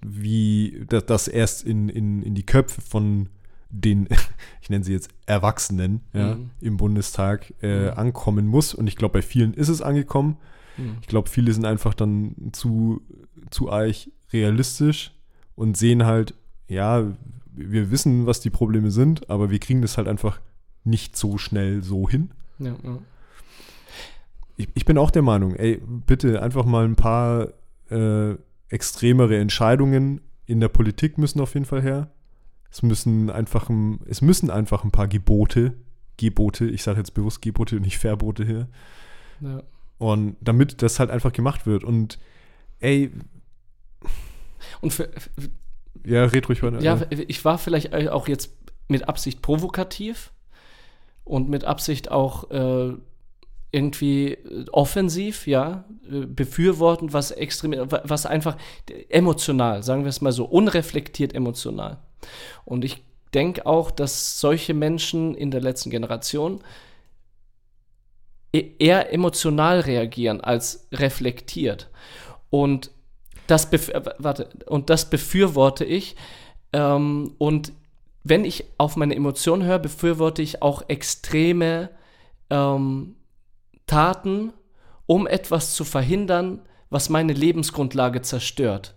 wie das, das erst in, in, in die Köpfe von den, *laughs* ich nenne sie jetzt Erwachsenen ja, mhm. im Bundestag äh, mhm. ankommen muss. Und ich glaube, bei vielen ist es angekommen. Mhm. Ich glaube, viele sind einfach dann zu, zu eich realistisch und sehen halt, ja, wir wissen, was die Probleme sind, aber wir kriegen das halt einfach nicht so schnell so hin. Ja, ja. Ich, ich, bin auch der Meinung, ey, bitte einfach mal ein paar äh, extremere Entscheidungen in der Politik müssen auf jeden Fall her. Es müssen einfach, es müssen einfach ein paar Gebote, Gebote, ich sage jetzt bewusst Gebote und nicht Verbote hier. Ja. Und damit das halt einfach gemacht wird. Und ey. Und für, ja, red ruhig weiter. Ja, ich war vielleicht auch jetzt mit Absicht provokativ und mit Absicht auch äh, irgendwie offensiv, ja, befürwortend, was extrem, was einfach emotional, sagen wir es mal so, unreflektiert emotional. Und ich denke auch, dass solche Menschen in der letzten Generation e- eher emotional reagieren als reflektiert. Und das, äh, warte, und das befürworte ich. Ähm, und wenn ich auf meine Emotionen höre, befürworte ich auch extreme ähm, Taten, um etwas zu verhindern, was meine Lebensgrundlage zerstört.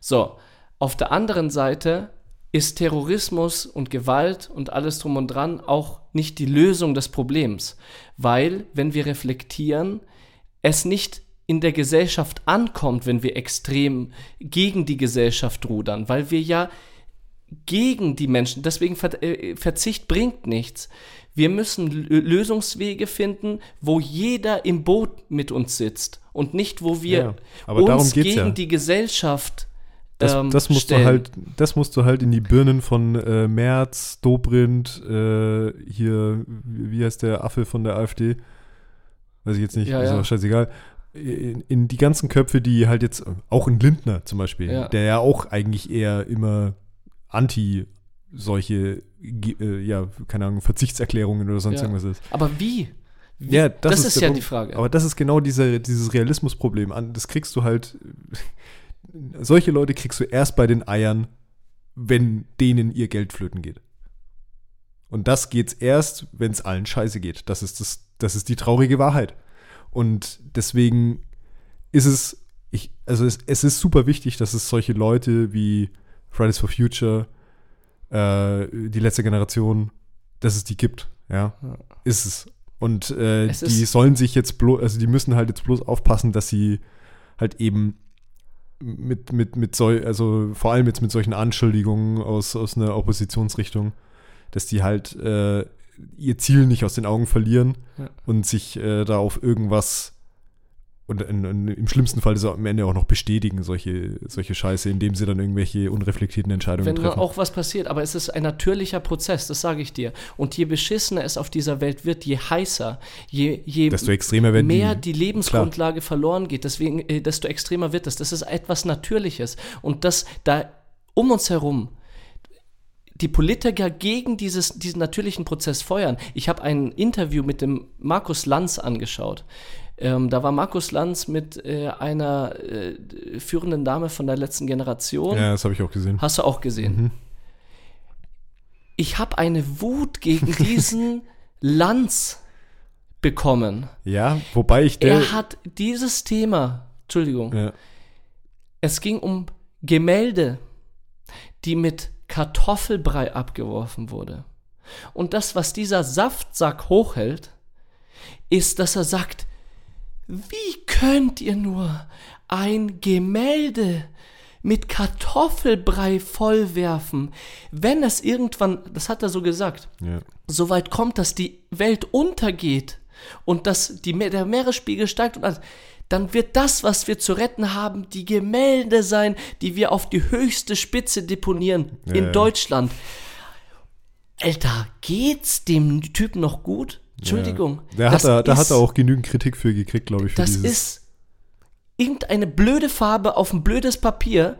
So, auf der anderen Seite ist Terrorismus und Gewalt und alles drum und dran auch nicht die Lösung des Problems, weil, wenn wir reflektieren, es nicht in der Gesellschaft ankommt, wenn wir extrem gegen die Gesellschaft rudern, weil wir ja gegen die Menschen, deswegen Ver äh, Verzicht bringt nichts. Wir müssen L Lösungswege finden, wo jeder im Boot mit uns sitzt und nicht, wo wir Ja, uns gegen ja. die Gesellschaft Das, ähm, das, musst stellen. du halt, das musst du halt in die Birnen von äh, Merz, Dobrindt, äh, hier, wie heißt der Affe von der AfD? Weiß ich jetzt nicht, Ja, ist ja. auch scheißegal. In, in die ganzen Köpfe, die halt jetzt, auch in Lindner zum Beispiel, Ja. der ja auch eigentlich eher immer anti solche, äh, ja, keine Ahnung, Verzichtserklärungen oder sonst Ja. irgendwas ist. Aber wie? wie? Ja, das, das ist, ist ja Punkt. die Frage. Aber das ist genau diese, dieses Realismusproblem. Das kriegst du halt. Solche Leute kriegst du erst bei den Eiern, wenn denen ihr Geld flöten geht. Und das geht's erst, wenn es allen scheiße geht. Das ist, das, das ist die traurige Wahrheit. Und deswegen ist es, ich, also es, es ist super wichtig, dass es solche Leute wie Fridays for Future, äh, die letzte Generation, dass es die gibt. Ja, ist es. Und äh, Es die ist- sollen sich jetzt bloß, also die müssen halt jetzt bloß aufpassen, dass sie halt eben mit, mit, mit sol also vor allem jetzt mit solchen Anschuldigungen aus, aus einer Oppositionsrichtung, dass die halt äh, ihr Ziel nicht aus den Augen verlieren Ja. und sich äh, da auf irgendwas und in, in, im schlimmsten Fall das am Ende auch noch bestätigen, solche, solche Scheiße, indem sie dann irgendwelche unreflektierten Entscheidungen Wenn treffen. auch was passiert, aber es ist ein natürlicher Prozess, das sage ich dir. Und je beschissener es auf dieser Welt wird, je heißer, je, je mehr die. die Lebensgrundlage verloren geht, deswegen, äh, desto extremer wird es. Das ist etwas Natürliches. Und das da um uns herum die Politiker gegen dieses, diesen natürlichen Prozess feuern. Ich habe ein Interview mit dem Markus Lanz angeschaut. Ähm, da war Markus Lanz mit äh, einer äh, führenden Dame von der letzten Generation. Ja, das habe ich auch gesehen. Hast du auch gesehen. Mhm. Ich habe eine Wut gegen diesen *laughs* Lanz bekommen. Ja, wobei ich der. Er hat dieses Thema, Entschuldigung, ja, es ging um Gemälde, die mit Kartoffelbrei abgeworfen wurde. Und das, was dieser Saftsack hochhält, ist, dass er sagt, wie könnt ihr nur ein Gemälde mit Kartoffelbrei vollwerfen, wenn es irgendwann, das hat er so gesagt, ja. so weit kommt, dass die Welt untergeht und dass die, der Meeresspiegel steigt und alles, dann wird das, was wir zu retten haben, die Gemälde sein, die wir auf die höchste Spitze deponieren Ja, in. Deutschland. Alter, geht's dem Typen noch gut? Entschuldigung. Ja. Da, hat er, da hat ist- er auch genügend Kritik für gekriegt, glaube ich. Für Das dieses. ist irgendeine blöde Farbe auf ein blödes Papier.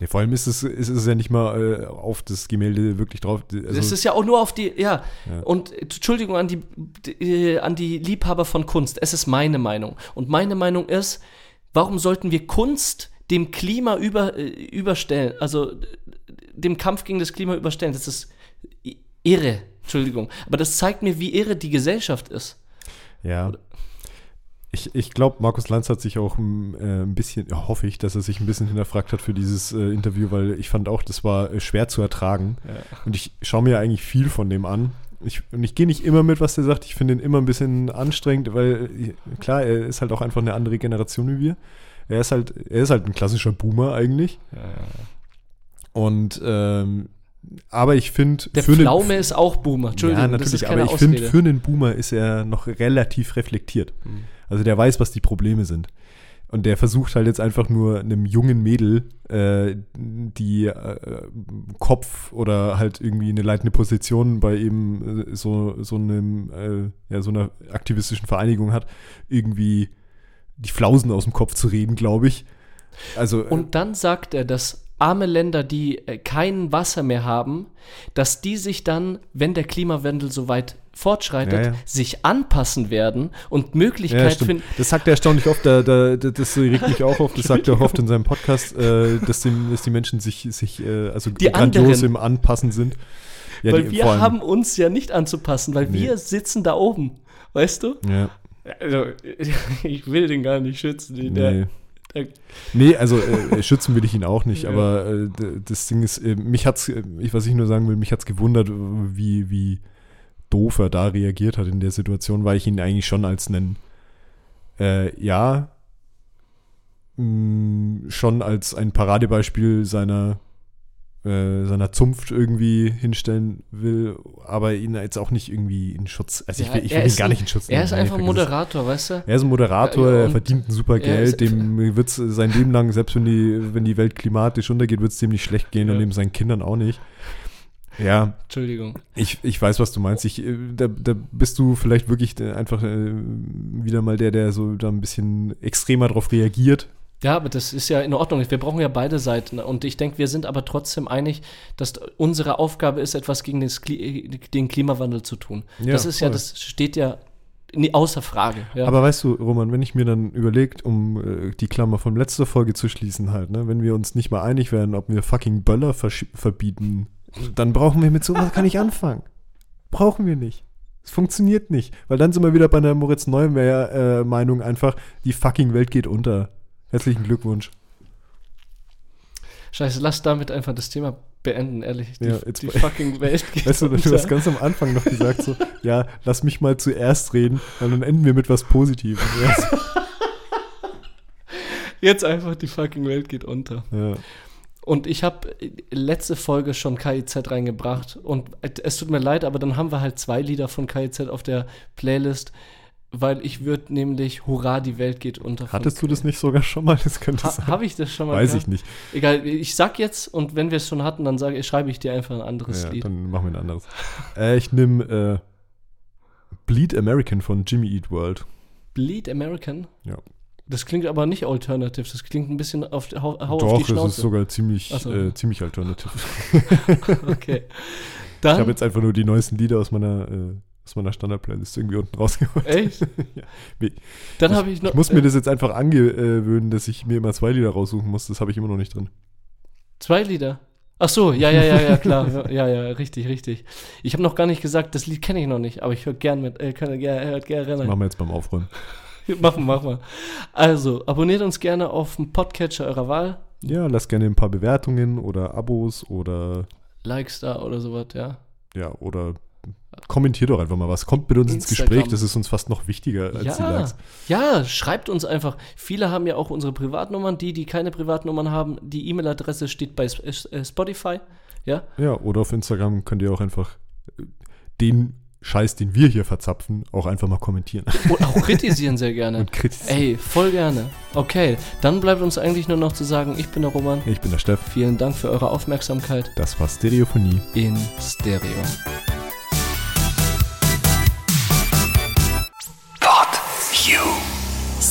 Ja, vor allem ist es, ist es ja nicht mal äh, auf das Gemälde wirklich drauf. Also, das ist ja auch nur auf die, ja. Ja. Und äh, Entschuldigung an die, die, an die Liebhaber von Kunst. Es ist meine Meinung. Und meine Meinung ist, warum sollten wir Kunst dem Klima über, äh, überstellen, also äh, dem Kampf gegen das Klima überstellen? Das ist irre. Entschuldigung. Aber das zeigt mir, wie irre die Gesellschaft ist. ja. Ich, ich glaube, Markus Lanz hat sich auch mm, äh, ein bisschen, ja, hoffe ich, dass er sich ein bisschen hinterfragt hat für dieses äh, Interview, weil ich fand auch, das war äh, schwer zu ertragen. Und ich schaue mir eigentlich viel von dem an. Ich, und ich gehe nicht immer mit, was der sagt. Ich finde ihn immer ein bisschen anstrengend, weil äh, klar, er ist halt auch einfach eine andere Generation wie wir. Er ist halt, er ist halt ein klassischer Boomer eigentlich. Und ähm, aber ich finde, Der Pflaume ist auch Boomer. Entschuldigung, ja, natürlich, aber ich finde, für einen Boomer ist er noch relativ reflektiert. Mhm. Also der weiß, was die Probleme sind. Und der versucht halt jetzt einfach nur einem jungen Mädel, äh, die äh, Kopf oder halt irgendwie eine leitende Position bei eben äh, so, so einem, äh, ja, so einer aktivistischen Vereinigung hat, irgendwie die Flausen aus dem Kopf zu reden, glaube ich. Also, äh, Und dann sagt er, dass arme Länder, die äh, kein Wasser mehr haben, dass die sich dann, wenn der Klimawandel so weit fortschreitet, Ja, ja. sich anpassen werden und Ja, Möglichkeit stimmt. finden. Das sagt er erstaunlich oft, da, da, da- das regt mich auch auf, das sagt er auch oft in seinem Podcast, äh, dass, die, dass die Menschen sich, sich äh, also Die grandios anderen. im Anpassen sind. Ja, weil die- wir haben uns ja nicht anzupassen, weil Nee. wir sitzen da oben. Weißt du? Ja, Also, *laughs* ich will den gar nicht schützen. Nee. der, Nee, also äh, schützen will ich ihn auch nicht, Ja. aber äh, das Ding ist, äh, mich hat's, äh, ich, was ich nur sagen will, mich hat's gewundert, wie, wie doof er da reagiert hat in der Situation, weil ich ihn eigentlich schon als einen, äh, ja, mh, schon als ein Paradebeispiel seiner, äh, seiner Zunft irgendwie hinstellen will, aber ihn jetzt auch nicht irgendwie in Schutz, also ich will, ich will ihn gar ein- nicht in Schutz er ist nehmen. einfach es. Moderator, weißt du? Er ist ein Moderator, Ja, er verdient ein super er Geld, dem wird es sein Leben lang, selbst wenn die, wenn die Welt klimatisch untergeht, wird es dem nicht schlecht gehen Ja. und dem seinen Kindern auch nicht. Ja, Entschuldigung. ich, ich weiß, was du meinst. Ich, äh, da, da bist du vielleicht wirklich einfach äh, wieder mal der, der so da ein bisschen extremer drauf reagiert. Ja, aber das ist ja in Ordnung. Wir brauchen ja beide Seiten. Und ich denke, wir sind aber trotzdem einig, dass unsere Aufgabe ist, etwas gegen den Klimawandel zu tun. Ja, das ist ja, voll. das steht ja außer Frage. Ja. Aber weißt du, Roman, wenn ich mir dann überlegt, um äh, die Klammer von letzter Folge zu schließen halt, ne, wenn wir uns nicht mal einig werden, ob wir fucking Böller verbieten, dann brauchen wir mit sowas gar nicht anfangen. Brauchen wir nicht. Es funktioniert nicht. Weil dann sind wir wieder bei einer Moritz Neumeyer äh, einfach, die fucking Welt geht unter. Herzlichen Glückwunsch. Scheiße, lass damit einfach das Thema beenden, ehrlich. Die, Ja, jetzt die fucking Welt *laughs* geht Weißt du, du unter. hast ganz am Anfang noch gesagt so, ja, lass mich mal zuerst reden, weil dann enden wir mit was Positivem. *laughs* Jetzt einfach die fucking Welt geht unter. ja. Und ich habe letzte Folge schon KIZ reingebracht und es tut mir leid, aber dann haben wir halt zwei Lieder von KIZ auf der Playlist, weil ich würde nämlich Hurra, die Welt geht unter. Hattest du das nicht sogar schon mal? Das könnte Ha, sein. Habe ich das schon mal Weiß gehabt? ich nicht. Egal, ich sag jetzt und wenn wir es schon hatten, dann sage, schreibe ich dir einfach ein anderes Ja, Lied. dann machen wir ein anderes. äh, ich nehme äh, Bleed American von Jimmy Eat World. Bleed American? Ja. Das klingt aber nicht alternative, das klingt ein bisschen auf, hau, hau auf Doch, die es ist Schnauze. sogar ziemlich, so. äh, ziemlich alternativ. *laughs* okay. Ich Dann, habe jetzt einfach nur die neuesten Lieder aus meiner, äh, aus meiner Standard-Playlist irgendwie unten rausgeholt. echt? *laughs* Ja. Wie- Dann habe ich noch. Ich muss mir das jetzt einfach angewöhnen, dass ich mir immer zwei Lieder raussuchen muss. Das habe ich immer noch nicht drin. Zwei Lieder. Ach so, ja, ja, ja, ja, klar. *laughs* Ja, ja, richtig, richtig. Ich habe noch gar nicht gesagt, das Lied kenne ich noch nicht, aber ich höre gern mit, äh, kann, ja, hört gerne Das rein. machen wir jetzt beim Aufräumen. Machen, machen wir. Also, abonniert uns gerne auf dem Podcatcher eurer Wahl. Ja, lasst gerne ein paar Bewertungen oder Abos oder Likes da oder sowas, ja. ja, oder kommentiert doch einfach mal was. Kommt mit uns ins Instagram. Gespräch, das ist uns fast noch wichtiger als die Ja, Likes. ja, schreibt uns einfach. Viele haben ja auch unsere Privatnummern. Die, die keine Privatnummern haben, die E-Mail-Adresse steht bei äh, Spotify. Ja, Ja, oder auf Instagram könnt ihr auch einfach äh, den Scheiß, den wir hier verzapfen, auch einfach mal kommentieren und auch kritisieren sehr gerne. *laughs* und kritisieren. Ey, voll gerne. Okay, dann bleibt uns eigentlich nur noch zu sagen, ich bin der Roman. Ich bin der Steff. Vielen Dank für eure Aufmerksamkeit Das war Stereophonie. in Stereo.